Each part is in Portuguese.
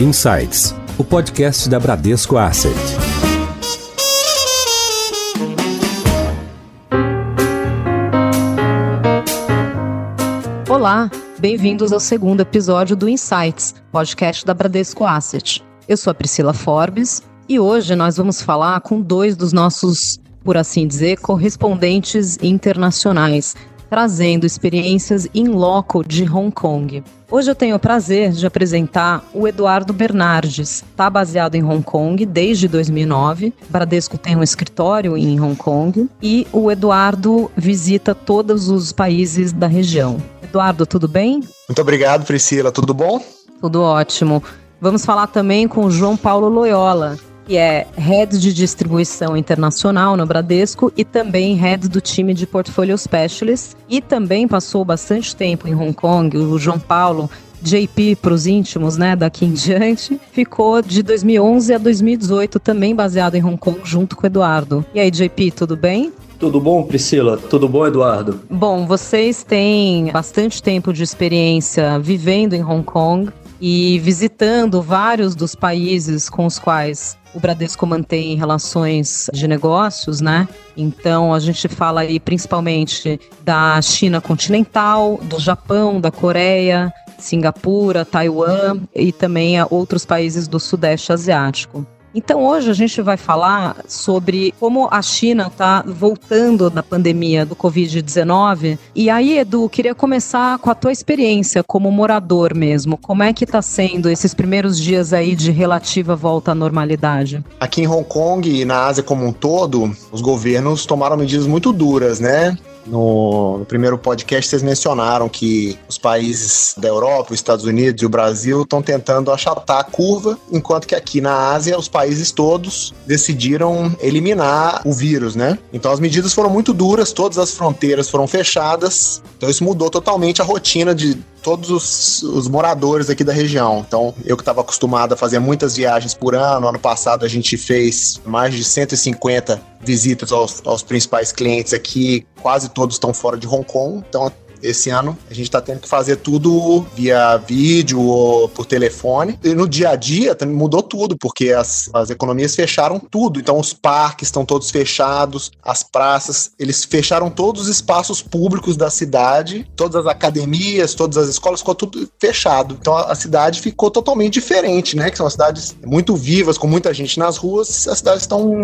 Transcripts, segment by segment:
Insights, o podcast da Bradesco Asset. Olá, bem-vindos ao segundo episódio do Insights, podcast da Bradesco Asset. Eu sou a Priscila Forbes e hoje nós vamos falar com dois dos nossos, por assim dizer, correspondentes internacionais, trazendo experiências in loco de Hong Kong. Hoje eu tenho o prazer de apresentar o Eduardo Bernardes. Está baseado em Hong Kong desde 2009. O Bradesco tem um escritório em Hong Kong e o Eduardo visita todos os países da região. Eduardo, tudo bem? Muito obrigado, Priscila. Tudo bom? Tudo ótimo. Vamos falar também com o João Paulo Loyola, que é Head de Distribuição Internacional no Bradesco e também Head do time de Portfolio Specialist. E também passou bastante tempo em Hong Kong. O João Paulo JP para os íntimos, né, daqui em diante, ficou de 2011 a 2018 também baseado em Hong Kong junto com o Eduardo. E aí, JP, tudo bem? Tudo bom, Priscila? Tudo bom, Eduardo? Bom, vocês têm bastante tempo de experiência vivendo em Hong Kong e visitando vários dos países com os quais o Bradesco mantém relações de negócios, né? Então a gente fala aí principalmente da China continental, do Japão, da Coreia, Singapura, Taiwan e também outros países do Sudeste Asiático. Então hoje a gente vai falar sobre como a China está voltando da pandemia do Covid-19. E aí, Edu, queria começar com a tua experiência como morador mesmo. Como é que está sendo esses primeiros dias aí de relativa volta à normalidade? Aqui em Hong Kong e na Ásia como um todo, os governos tomaram medidas muito duras, né? No, no, primeiro podcast, vocês mencionaram que os países da Europa, os Estados Unidos e o Brasil estão tentando achatar a curva, enquanto que aqui na Ásia, os países todos decidiram eliminar o vírus, né? Então as medidas foram muito duras, todas as fronteiras foram fechadas, então isso mudou totalmente a rotina de todos os, os moradores aqui da região. Então, eu que estava acostumado a fazer muitas viagens por ano, ano passado a gente fez mais de 150 visitas aos, aos principais clientes aqui, quase todos estão fora de Hong Kong, então esse ano a gente está tendo que fazer tudo via vídeo ou por telefone. E no dia a dia mudou tudo, porque as, as economias fecharam tudo. Então os parques estão todos fechados, as praças, eles fecharam todos os espaços públicos da cidade, todas as academias, todas as escolas, ficou tudo fechado. Então a, a cidade ficou totalmente diferente, né? Que são cidades muito vivas, com muita gente nas ruas, as cidades estão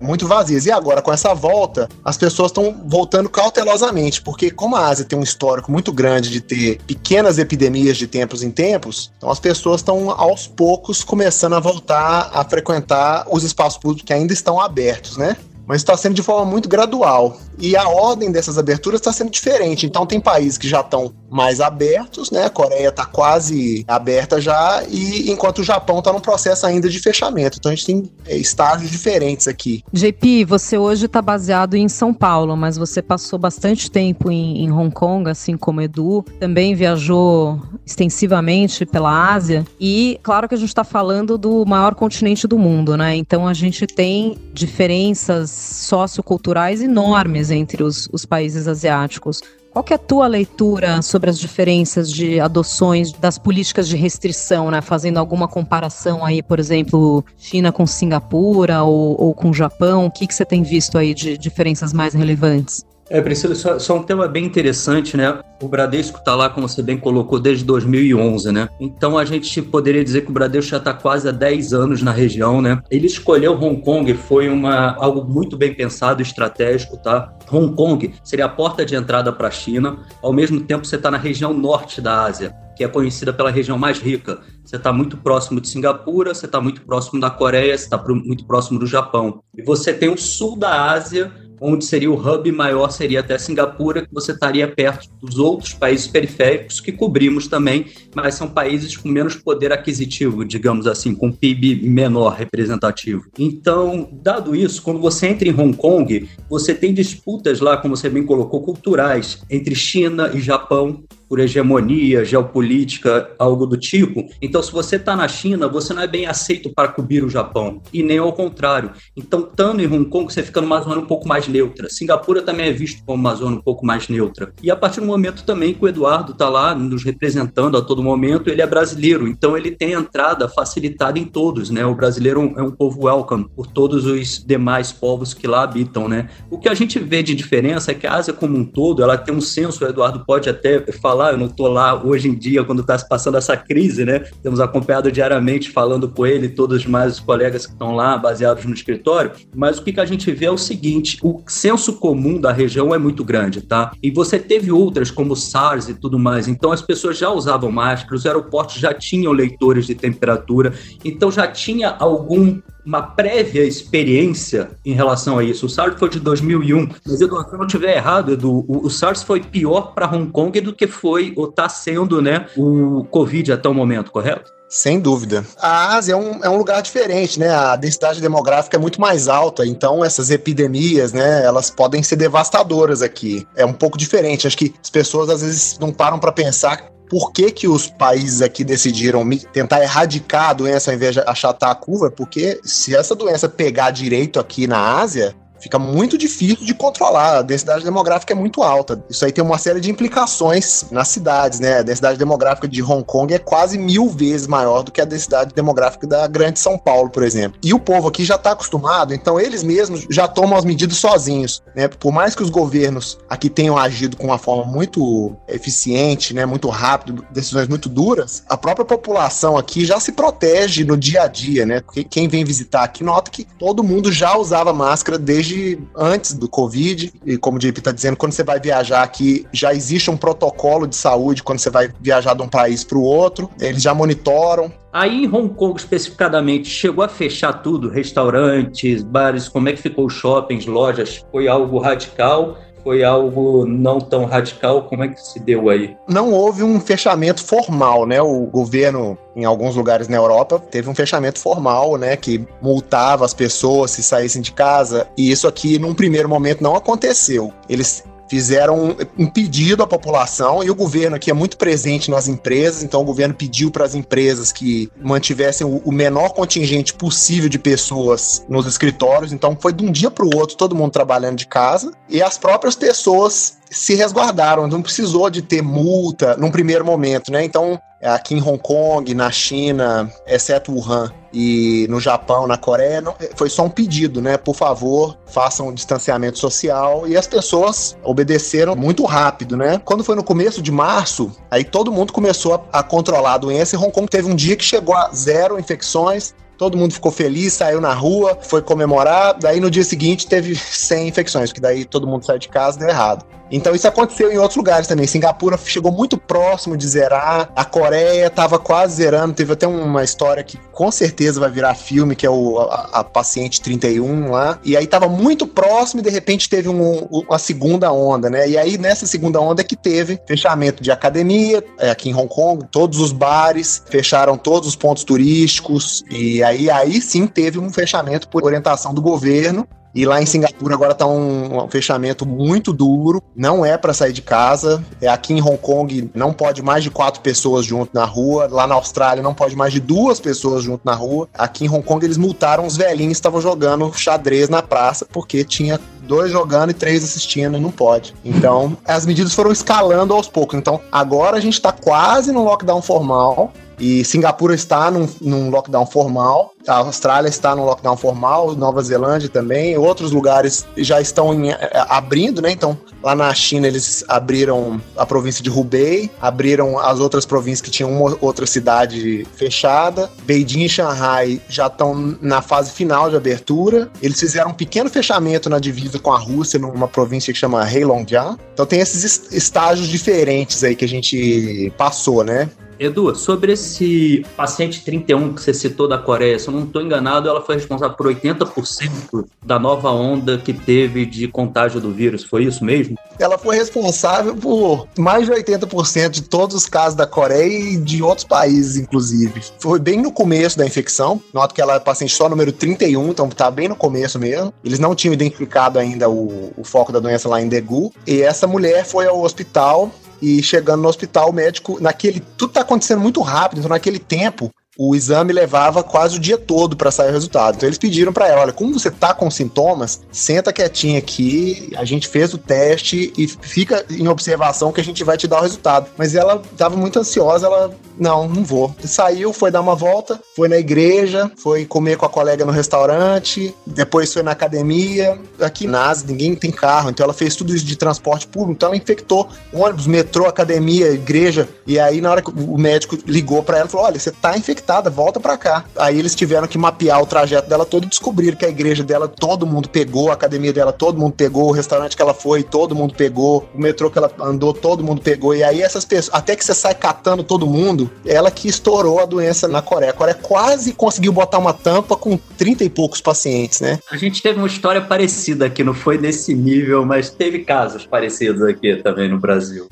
muito vazias. E agora, com essa volta, as pessoas estão voltando cautelosamente, porque como a Ásia tem um histórico muito grande de ter pequenas epidemias de tempos em tempos, então as pessoas estão aos poucos começando a voltar a frequentar os espaços públicos que ainda estão abertos, né? Mas está sendo de forma muito gradual. E a ordem dessas aberturas está sendo diferente. Então, tem países que já estão mais abertos, né? A Coreia está quase aberta já, e enquanto o Japão está num processo ainda de fechamento. Então, a gente tem é, estágios diferentes aqui. JP, você hoje está baseado em São Paulo, mas você passou bastante tempo em, em Hong Kong, assim como Edu. Também viajou extensivamente pela Ásia. E, claro que a gente está falando do maior continente do mundo, né? Então, a gente tem diferenças socioculturais enormes entre os, os países asiáticos. Qual é a tua leitura sobre as diferenças de adoções das políticas de restrição, né? Fazendo alguma comparação aí, por exemplo, China com Singapura ou, ou com Japão, o que, que você tem visto aí de diferenças mais relevantes? É, Priscila, é, é um tema bem interessante, né? O Bradesco está lá, como você bem colocou, desde 2011, né? Então a gente poderia dizer que o Bradesco já está quase há 10 anos na região, né? Ele escolheu Hong Kong, foi uma, algo muito bem pensado, estratégico, tá? Hong Kong seria a porta de entrada para a China, ao mesmo tempo você está na região norte da Ásia, que é conhecida pela região mais rica. Você está muito próximo de Singapura, você está muito próximo da Coreia, você está muito próximo do Japão. E você tem o sul da Ásia, onde seria o hub maior seria até Singapura, que você estaria perto dos outros países periféricos que cobrimos também, mas são países com menos poder aquisitivo, digamos assim, com PIB menor representativo. Então, dado isso, quando você entra em Hong Kong, você tem disputas lá, como você bem colocou, culturais entre China e Japão, por hegemonia geopolítica, algo do tipo. Então, se você está na China, você não é bem aceito para cobrir o Japão, e nem ao contrário. Então, estando em Hong Kong, você fica numa zona um pouco mais neutra. Singapura também é visto como uma zona um pouco mais neutra. E a partir do momento também que o Eduardo está lá nos representando a todo momento, ele é brasileiro, então ele tem entrada facilitada em todos, né? O brasileiro é um povo welcome por todos os demais povos que lá habitam, né? O que a gente vê de diferença é que a Ásia como um todo, ela tem um senso, o Eduardo pode até falar, eu não estou lá hoje em dia quando está se passando essa crise, né? Temos acompanhado diariamente falando com ele, todos os mais colegas que estão lá, baseados no escritório, mas o que, que a gente vê é o seguinte, o senso comum da região é muito grande, tá? E você teve outras como SARS e tudo mais, então as pessoas já usavam máscara, os aeroportos já tinham leitores de temperatura, então já tinha algum uma prévia experiência em relação a isso. O SARS foi de 2001, mas Eduardo, se eu não estiver errado, Edu, o, o SARS foi pior para Hong Kong do que foi ou está sendo né, o Covid até o momento, correto? Sem dúvida. A Ásia é um, é um lugar diferente, né? A densidade demográfica é muito mais alta, então essas epidemias, né, elas podem ser devastadoras aqui. É um pouco diferente. Acho que as pessoas às vezes não param para pensar por que, que os países aqui decidiram tentar erradicar a doença ao invés de achatar a curva? Porque se essa doença pegar direito aqui na Ásia, fica muito difícil de controlar. A densidade demográfica é muito alta. Isso aí tem uma série de implicações nas cidades, né? A densidade demográfica de Hong Kong é quase mil vezes maior do que a densidade demográfica da Grande São Paulo, por exemplo. E o povo aqui já está acostumado, então eles mesmos já tomam as medidas sozinhos, né? Por mais que os governos aqui tenham agido com uma forma muito eficiente, né? Muito rápido, decisões muito duras, a própria população aqui já se protege no dia a dia, né? Porque quem vem visitar aqui nota que todo mundo já usava máscara desde desde antes do Covid. E como o JP está dizendo, quando você vai viajar aqui, já existe um protocolo de saúde quando você vai viajar de um país para o outro. Eles já monitoram. Aí em Hong Kong especificadamente, chegou a fechar tudo, restaurantes, bares, como é que ficou os shoppings, lojas? Foi algo radical? Foi algo não tão radical? Como é que se deu aí? Não houve um fechamento formal, né? O governo, em alguns lugares na Europa, teve um fechamento formal, né? Que multava as pessoas se saíssem de casa. E isso aqui, num primeiro momento, não aconteceu. Eles fizeram um pedido à população e o governo aqui é muito presente nas empresas, então o governo pediu para as empresas que mantivessem o menor contingente possível de pessoas nos escritórios, então foi de um dia para o outro todo mundo trabalhando de casa e as próprias pessoas se resguardaram, não precisou de ter multa num primeiro momento, né? Então, aqui em Hong Kong, na China, exceto Wuhan, e no Japão, na Coreia, não, foi só um pedido, né? Por favor, façam um distanciamento social e as pessoas obedeceram muito rápido, né? Quando foi no começo de março, aí todo mundo começou a, a controlar a doença e Hong Kong teve um dia que chegou a zero infecções, Todo mundo ficou feliz, saiu na rua, foi comemorar. Daí no dia seguinte teve 100 infecções, que daí todo mundo saiu de casa deu errado. Então isso aconteceu em outros lugares também. Singapura chegou muito próximo de zerar, a Coreia estava quase zerando. Teve até uma história que com certeza vai virar filme, que é o, a, a paciente 31 lá. E aí estava muito próximo e de repente teve um, uma segunda onda, né? E aí nessa segunda onda é que teve fechamento de academia, é, aqui em Hong Kong, todos os bares, fecharam todos os pontos turísticos. E aí, aí sim teve um fechamento por orientação do governo e lá em Singapura agora está um, um, fechamento muito duro, não é para sair de casa. É aqui em Hong Kong não pode mais de quatro pessoas junto na rua. Lá na Austrália não pode mais de duas pessoas junto na rua. Aqui em Hong Kong eles multaram os velhinhos que estavam jogando xadrez na praça porque tinha dois jogando e três assistindo, não pode. Então, as medidas foram escalando aos poucos. Então, agora a gente está quase no lockdown formal. E Singapura está num, num, lockdown formal, a Austrália está num lockdown formal, Nova Zelândia também, outros lugares já estão em, é, abrindo, né? Então, lá na China eles abriram a província de Hubei, abriram as outras províncias que tinham uma outra cidade fechada. Beijing e Shanghai já estão na fase final de abertura. Eles fizeram um pequeno fechamento na divisa com a Rússia, numa província que chama Heilongjiang. Então tem esses estágios diferentes aí que a gente passou, né? Edu, sobre esse paciente 31 que você citou da Coreia, se eu não estou enganado, ela foi responsável por 80% da nova onda que teve de contágio do vírus, foi isso mesmo? Ela foi responsável por mais de 80% de todos os casos da Coreia e de outros países, inclusive. Foi bem no começo da infecção, noto que ela é paciente só número 31, então tá bem no começo mesmo. Eles não tinham identificado ainda o, o foco da doença lá em Daegu, e essa mulher foi ao hospital e chegando no hospital, o médico, naquele. Tudo tá acontecendo muito rápido, então naquele tempo, o exame levava quase o dia todo para sair o resultado. Então eles pediram para ela, olha, como você tá com sintomas, senta quietinha aqui, a gente fez o teste e fica em observação que a gente vai te dar o resultado. Mas ela estava muito ansiosa, ela não, não vou. Saiu, foi dar uma volta, foi na igreja, foi comer com a colega no restaurante, depois foi na academia. Aqui na Ásia ninguém tem carro, então ela fez tudo isso de transporte público, então ela infectou ônibus, metrô, academia, igreja. E aí na hora que o médico ligou para ela, falou: "Olha, você tá infectada, volta para cá". Aí eles tiveram que mapear o trajeto dela todo e descobriram que a igreja dela todo mundo pegou, a academia dela todo mundo pegou, o restaurante que ela foi, todo mundo pegou, o metrô que ela andou, todo mundo pegou. E aí essas pessoas, até que você sai catando todo mundo, ela que estourou a doença na Coreia. A Coreia quase conseguiu botar uma tampa com 30 e poucos pacientes, né? A gente teve uma história parecida aqui, não foi nesse nível, mas teve casos parecidos aqui também no Brasil.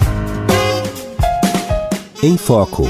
Em Foco.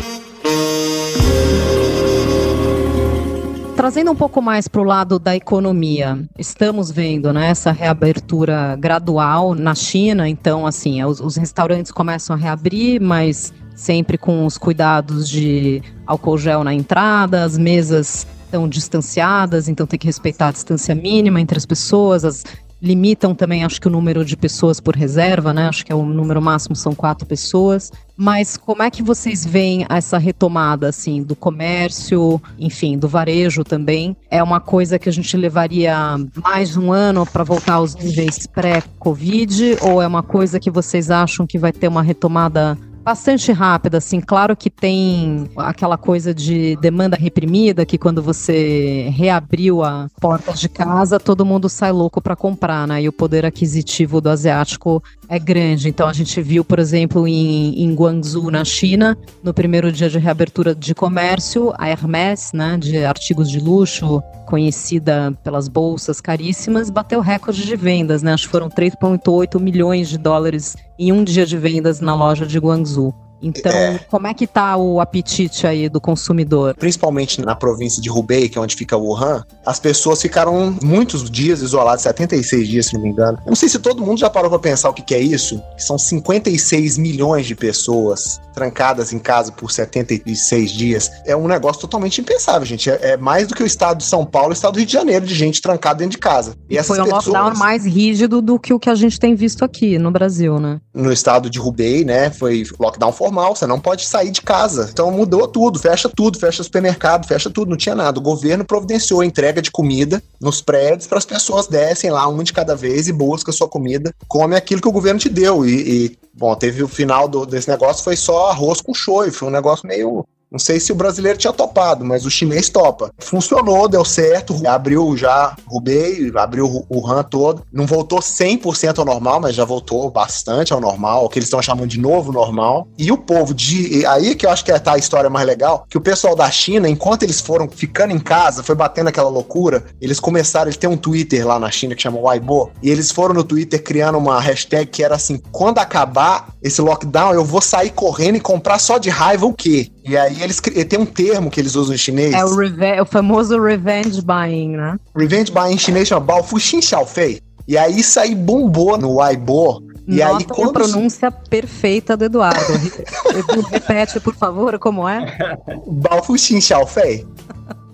Trazendo um pouco mais para o lado da economia, estamos vendo né, essa reabertura gradual na China, então, assim, os, os restaurantes começam a reabrir, mas sempre com os cuidados de álcool gel na entrada, as mesas estão distanciadas, então tem que respeitar a distância mínima entre as pessoas, as limitam também, acho que o número de pessoas por reserva, né? Acho que é o número máximo são quatro pessoas. Mas como é que vocês veem essa retomada, assim, do comércio, enfim, do varejo também? É uma coisa que a gente levaria mais um ano para voltar aos níveis pré-Covid? Ou é uma coisa que vocês acham que vai ter uma retomada bastante rápida, assim. Claro que tem aquela coisa de demanda reprimida, que quando você reabriu a porta de casa, todo mundo sai louco para comprar, né? E o poder aquisitivo do asiático é grande. Então a gente viu, por exemplo, em, em Guangzhou, na China, no primeiro dia de reabertura de comércio, a Hermès, né, de artigos de luxo, conhecida pelas bolsas caríssimas, bateu recorde de vendas, né? Acho que foram 3,8 milhões de dólares em um dia de vendas na loja de Guangzhou. Então, é. como é que tá o apetite aí do consumidor? Principalmente na província de Hubei, que é onde fica Wuhan, as pessoas ficaram muitos dias isoladas, 76 dias, se não me engano. Eu não sei se todo mundo já parou para pensar o que, que é isso. São 56 milhões de pessoas trancadas em casa por 76 dias. É um negócio totalmente impensável, gente. É, é mais do que o estado de São Paulo e o estado do Rio de Janeiro de gente trancada dentro de casa. E essas Foi um pessoas... lockdown mais rígido do que o que a gente tem visto aqui no Brasil, né? No estado de Hubei, né, foi lockdown formal, você não pode sair de casa. Então mudou tudo, fecha tudo, fecha supermercado, fecha tudo, não tinha nada. O governo providenciou entrega de comida nos prédios para as pessoas descem lá, uma de cada vez, e busca sua comida, come aquilo que o governo te deu. E, e bom, teve o final do, desse negócio, foi só arroz com shoyu, foi um negócio meio não sei se o brasileiro tinha topado, mas o chinês topa. Funcionou, deu certo, abriu já Rubei, abriu o RAM todo. Não voltou 100% ao normal, mas já voltou bastante ao normal, o que eles estão chamando de novo normal. E o povo de. Aí que eu acho que é tá a história mais legal, que o pessoal da China, enquanto eles foram ficando em casa, foi batendo aquela loucura, eles começaram, eles têm um Twitter lá na China que chama Weibo, e eles foram no Twitter criando uma hashtag que era assim: quando acabar esse lockdown, eu vou sair correndo e comprar só de raiva o quê? E aí eles tem um termo que eles usam em chinês. É o, reve o famoso revenge buying, né? Revenge buying em chinês chama Baofu Xin Xiaofei. E aí isso aí bombou no Weibo. E Nota aí, quando... a pronúncia perfeita do Eduardo. Repete, por favor, como é? Baofu Xin Xiaofei.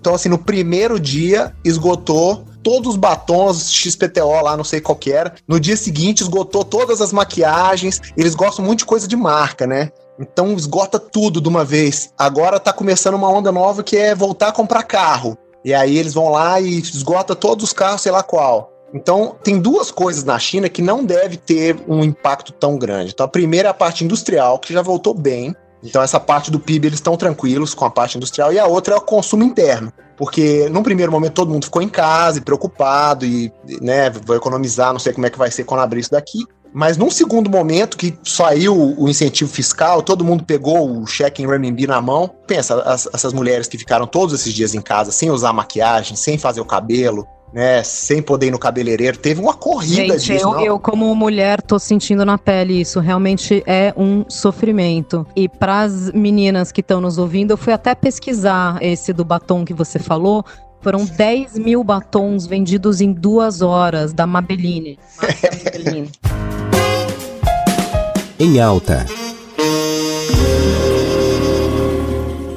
Então, assim, no primeiro dia, esgotou todos os batons XPTO lá, não sei qual que era. No dia seguinte, esgotou todas as maquiagens. Eles gostam muito de coisa de marca, né? Então esgota tudo de uma vez. Agora tá começando uma onda nova que é voltar a comprar carro. E aí eles vão lá e esgota todos os carros, sei lá qual. Então, tem duas coisas na China que não deve ter um impacto tão grande. Então, a primeira é a parte industrial, que já voltou bem. Então, essa parte do PIB eles estão tranquilos com a parte industrial. E a outra é o consumo interno. Porque, num primeiro momento, todo mundo ficou em casa e preocupado e, né, vou economizar, não sei como é que vai ser quando abrir isso daqui. Mas num segundo momento que saiu o incentivo fiscal, todo mundo pegou o cheque em renminbi na mão. Pensa, as, essas mulheres que ficaram todos esses dias em casa sem usar maquiagem, sem fazer o cabelo, né, sem poder ir no cabeleireiro, teve uma corrida Gente, disso. Eu, eu, como mulher, tô sentindo na pele isso. Realmente é um sofrimento. E para as meninas que estão nos ouvindo, eu fui até pesquisar esse do batom que você falou. Foram 10 mil batons vendidos em duas horas da Maybelline. Maybelline. Em alta.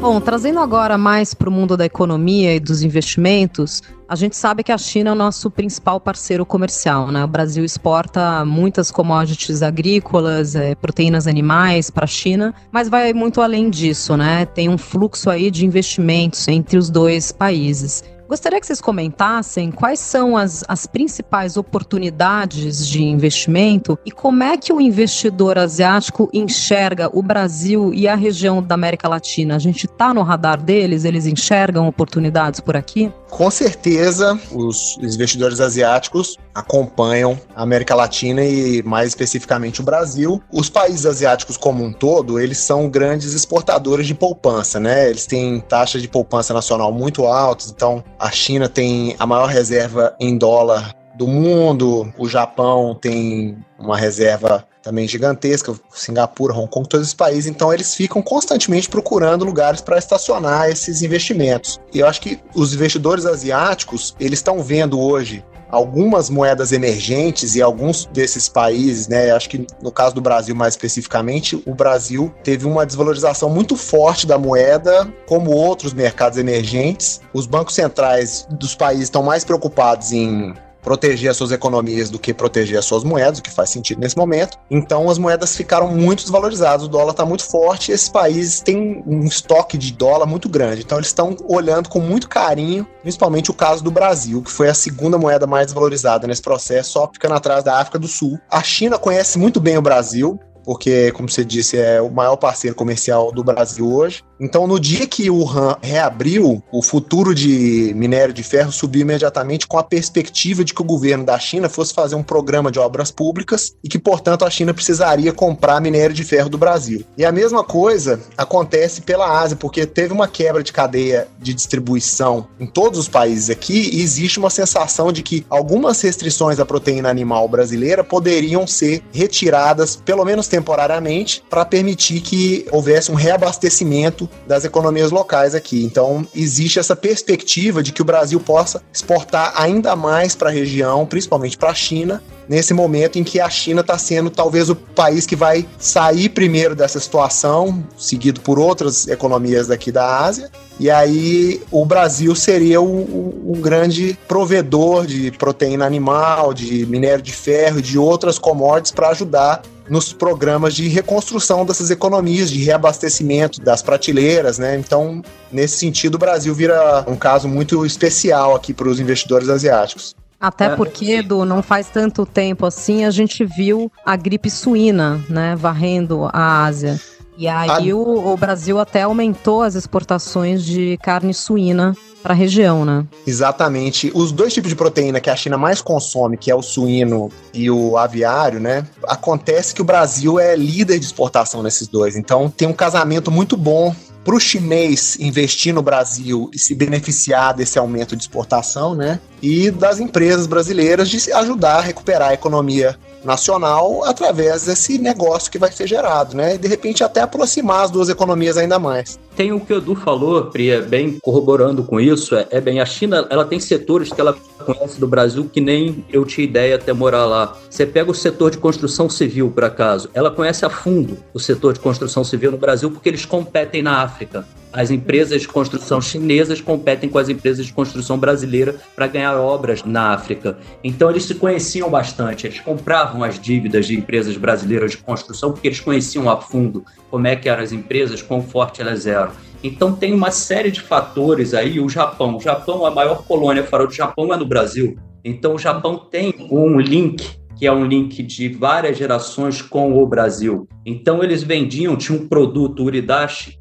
Bom, trazendo agora mais para o mundo da economia e dos investimentos, a gente sabe que a China é o nosso principal parceiro comercial, né? O Brasil exporta muitas commodities agrícolas, é, proteínas animais para a China, mas vai muito além disso, né? Tem um fluxo aí de investimentos entre os dois países. Gostaria que vocês comentassem quais são as, as principais oportunidades de investimento e como é que o investidor asiático enxerga o Brasil e a região da América Latina. A gente está no radar deles? Eles enxergam oportunidades por aqui? Com certeza, os investidores asiáticos acompanham a América Latina e mais especificamente o Brasil. Os países asiáticos como um todo, eles são grandes exportadores de poupança, né? Eles têm taxas de poupança nacional muito altas, então a China tem a maior reserva em dólar do mundo, o Japão tem uma reserva também gigantesca, Singapura, Hong Kong, todos os países, então eles ficam constantemente procurando lugares para estacionar esses investimentos. E eu acho que os investidores asiáticos, eles estão vendo hoje algumas moedas emergentes e alguns desses países, né, acho que no caso do Brasil mais especificamente, o Brasil teve uma desvalorização muito forte da moeda, como outros mercados emergentes. Os bancos centrais dos países estão mais preocupados em proteger as suas economias do que proteger as suas moedas, o que faz sentido nesse momento. Então as moedas ficaram muito desvalorizadas, o dólar está muito forte esses países têm um estoque de dólar muito grande. Então eles estão olhando com muito carinho, principalmente o caso do Brasil, que foi a segunda moeda mais desvalorizada nesse processo, só ficando atrás da África do Sul. A China conhece muito bem o Brasil, porque, como você disse, é o maior parceiro comercial do Brasil hoje. Então, no dia que o RAM reabriu, o futuro de minério de ferro subiu imediatamente com a perspectiva de que o governo da China fosse fazer um programa de obras públicas e que, portanto, a China precisaria comprar minério de ferro do Brasil. E a mesma coisa acontece pela Ásia, porque teve uma quebra de cadeia de distribuição em todos os países aqui e existe uma sensação de que algumas restrições à proteína animal brasileira poderiam ser retiradas, pelo menos temporariamente, para permitir que houvesse um reabastecimento das economias locais aqui. Então, existe essa perspectiva de que o Brasil possa exportar ainda mais para a região, principalmente para a China, nesse momento em que a China está sendo talvez o país que vai sair primeiro dessa situação, seguido por outras economias daqui da Ásia. E aí o Brasil seria o, o, o, grande provedor de proteína animal, de minério de ferro e de outras commodities para ajudar nos programas de reconstrução dessas economias, de reabastecimento das prateleiras, né? Então, nesse sentido, o Brasil vira um caso muito especial aqui para os investidores asiáticos. Até é. porque, Edu, não faz tanto tempo assim, a gente viu a gripe suína, né, varrendo a Ásia. E aí a... o, o Brasil até aumentou as exportações de carne suína para a região, né? Exatamente. Os dois tipos de proteína que a China mais consome, que é o suíno e o aviário, né? Acontece que o Brasil é líder de exportação nesses dois. Então tem um casamento muito bom para o chinês investir no Brasil e se beneficiar desse aumento de exportação, né? E das empresas brasileiras de ajudar a recuperar a economia nacional através desse negócio que vai ser gerado, né? E de repente até aproximar as duas economias ainda mais. Tem o que o Edu falou, Priya, bem corroborando com isso, é, é bem, a China ela tem setores que ela conhece do Brasil que nem eu tinha ideia até morar lá. Você pega o setor de construção civil, por acaso, ela conhece a fundo o setor de construção civil no Brasil porque eles competem na África. As empresas de construção chinesas competem com as empresas de construção brasileira para ganhar obras na África. Então eles se conheciam bastante, eles compravam as dívidas de empresas brasileiras de construção porque eles conheciam a fundo como é que eram as empresas, quão forte elas eram. Então tem uma série de fatores aí, o Japão, o Japão, a maior colônia fora do Japão é no Brasil. Então o Japão tem um link que é um link de várias gerações com o Brasil. Então eles vendiam, tinha um produto Uridashi,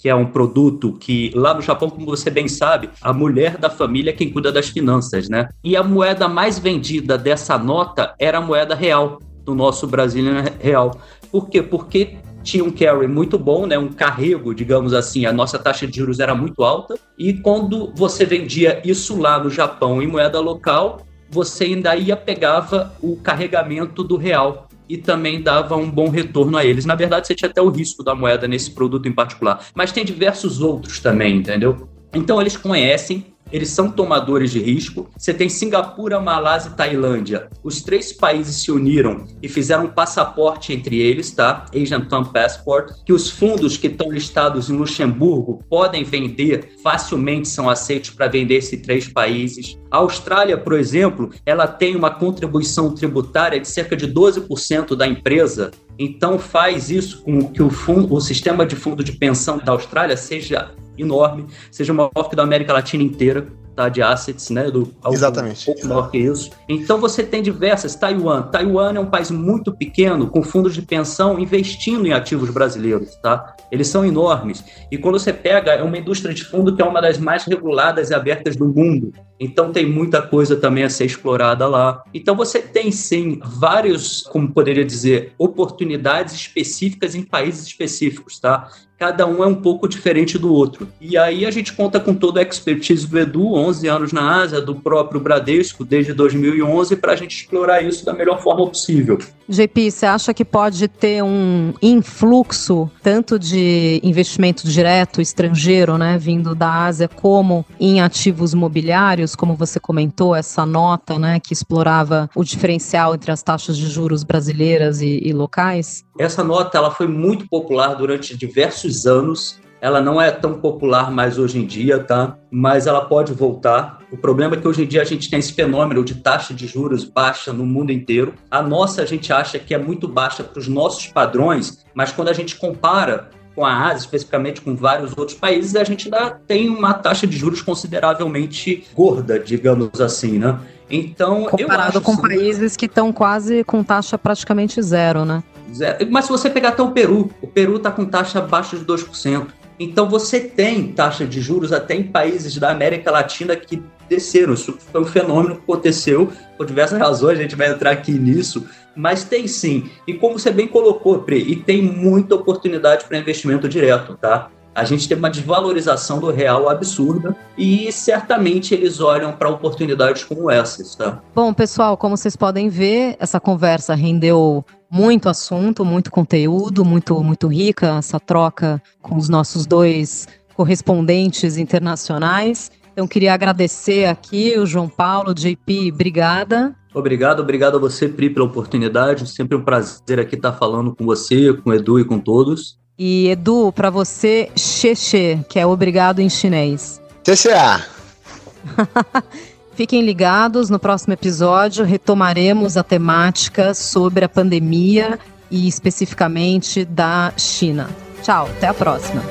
que é um produto que lá no Japão, como você bem sabe, a mulher da família é quem cuida das finanças, né? E a moeda mais vendida dessa nota era a moeda real, do nosso Brazilian Real. Por quê? Porque tinha um carry muito bom, né, um carrego, digamos assim, a nossa taxa de juros era muito alta, e quando você vendia isso lá no Japão em moeda local, você ainda ia pegava o carregamento do real e também dava um bom retorno a eles. Na verdade, você tinha até o risco da moeda nesse produto em particular, mas tem diversos outros também, entendeu? Então eles conhecem eles são tomadores de risco. Você tem Singapura, Malásia e Tailândia. Os três países se uniram e fizeram um passaporte entre eles, tá? Asian Thumb Passport, que os fundos que estão listados em Luxemburgo podem vender facilmente, são aceitos para vender esses três países. A Austrália, por exemplo, ela tem uma contribuição tributária de cerca de 12% da empresa então faz isso com que o, fundo, o sistema de fundo de pensão da Austrália seja enorme, seja maior que da América Latina inteira tá, de assets, né? Do, Exatamente. Um pouco maior que isso. Então você tem diversas. Taiwan. Taiwan é um país muito pequeno, com fundos de pensão investindo em ativos brasileiros, tá? Eles são enormes. E quando você pega, é uma indústria de fundo que é uma das mais reguladas e abertas do mundo. Então tem muita coisa também a ser explorada lá. Então você tem sim vários, como poderia dizer, oportunidades específicas em países específicos, tá? cada um é um pouco diferente do outro. E aí a gente conta com toda a expertise do Edu, 11 anos na Ásia, do próprio Bradesco, desde 2011, para a gente explorar isso da melhor forma possível. JP, você acha que pode ter um influxo tanto de investimento direto estrangeiro, né, vindo da Ásia, como em ativos mobiliários, como você comentou, essa nota, né, que explorava o diferencial entre as taxas de juros brasileiras e, e locais? Essa nota ela foi muito popular durante diversos anos ela não é tão popular mais hoje em dia, tá? Mas ela pode voltar. O problema é que hoje em dia a gente tem esse fenômeno de taxa de juros baixa no mundo inteiro. A nossa a gente acha que é muito baixa para os nossos padrões, mas quando a gente compara com a Ásia, especificamente com vários outros países, a gente ainda tem uma taxa de juros consideravelmente gorda, digamos assim, né? Então, comparado com países que estão quase com taxa praticamente zero, né? Zero. Mas se você pegar até o Peru, o Peru está com taxa abaixo de 2%. Então você tem taxa de juros até em países da América Latina que desceram. Isso foi um fenômeno que aconteceu por diversas razões, a gente vai entrar aqui nisso, mas tem sim. E como você bem colocou, Pri, e tem muita oportunidade para investimento direto, tá? A gente tem uma desvalorização do real absurda e certamente eles olham para oportunidades como essas, tá? Bom, pessoal, como vocês podem ver, essa conversa rendeu muito assunto, muito conteúdo, muito, muito rica essa troca com os nossos dois correspondentes internacionais. Então, queria agradecer aqui o João Paulo, JP, obrigada. Obrigado, obrigado a você, Pri, pela oportunidade. Sempre um prazer aqui estar falando com você, com o Edu e com todos. E Edu, para você, xexê, que é obrigado em chinês. Xexê. Fiquem ligados, no próximo episódio retomaremos a temática sobre a pandemia e especificamente da China. Tchau, até a próxima.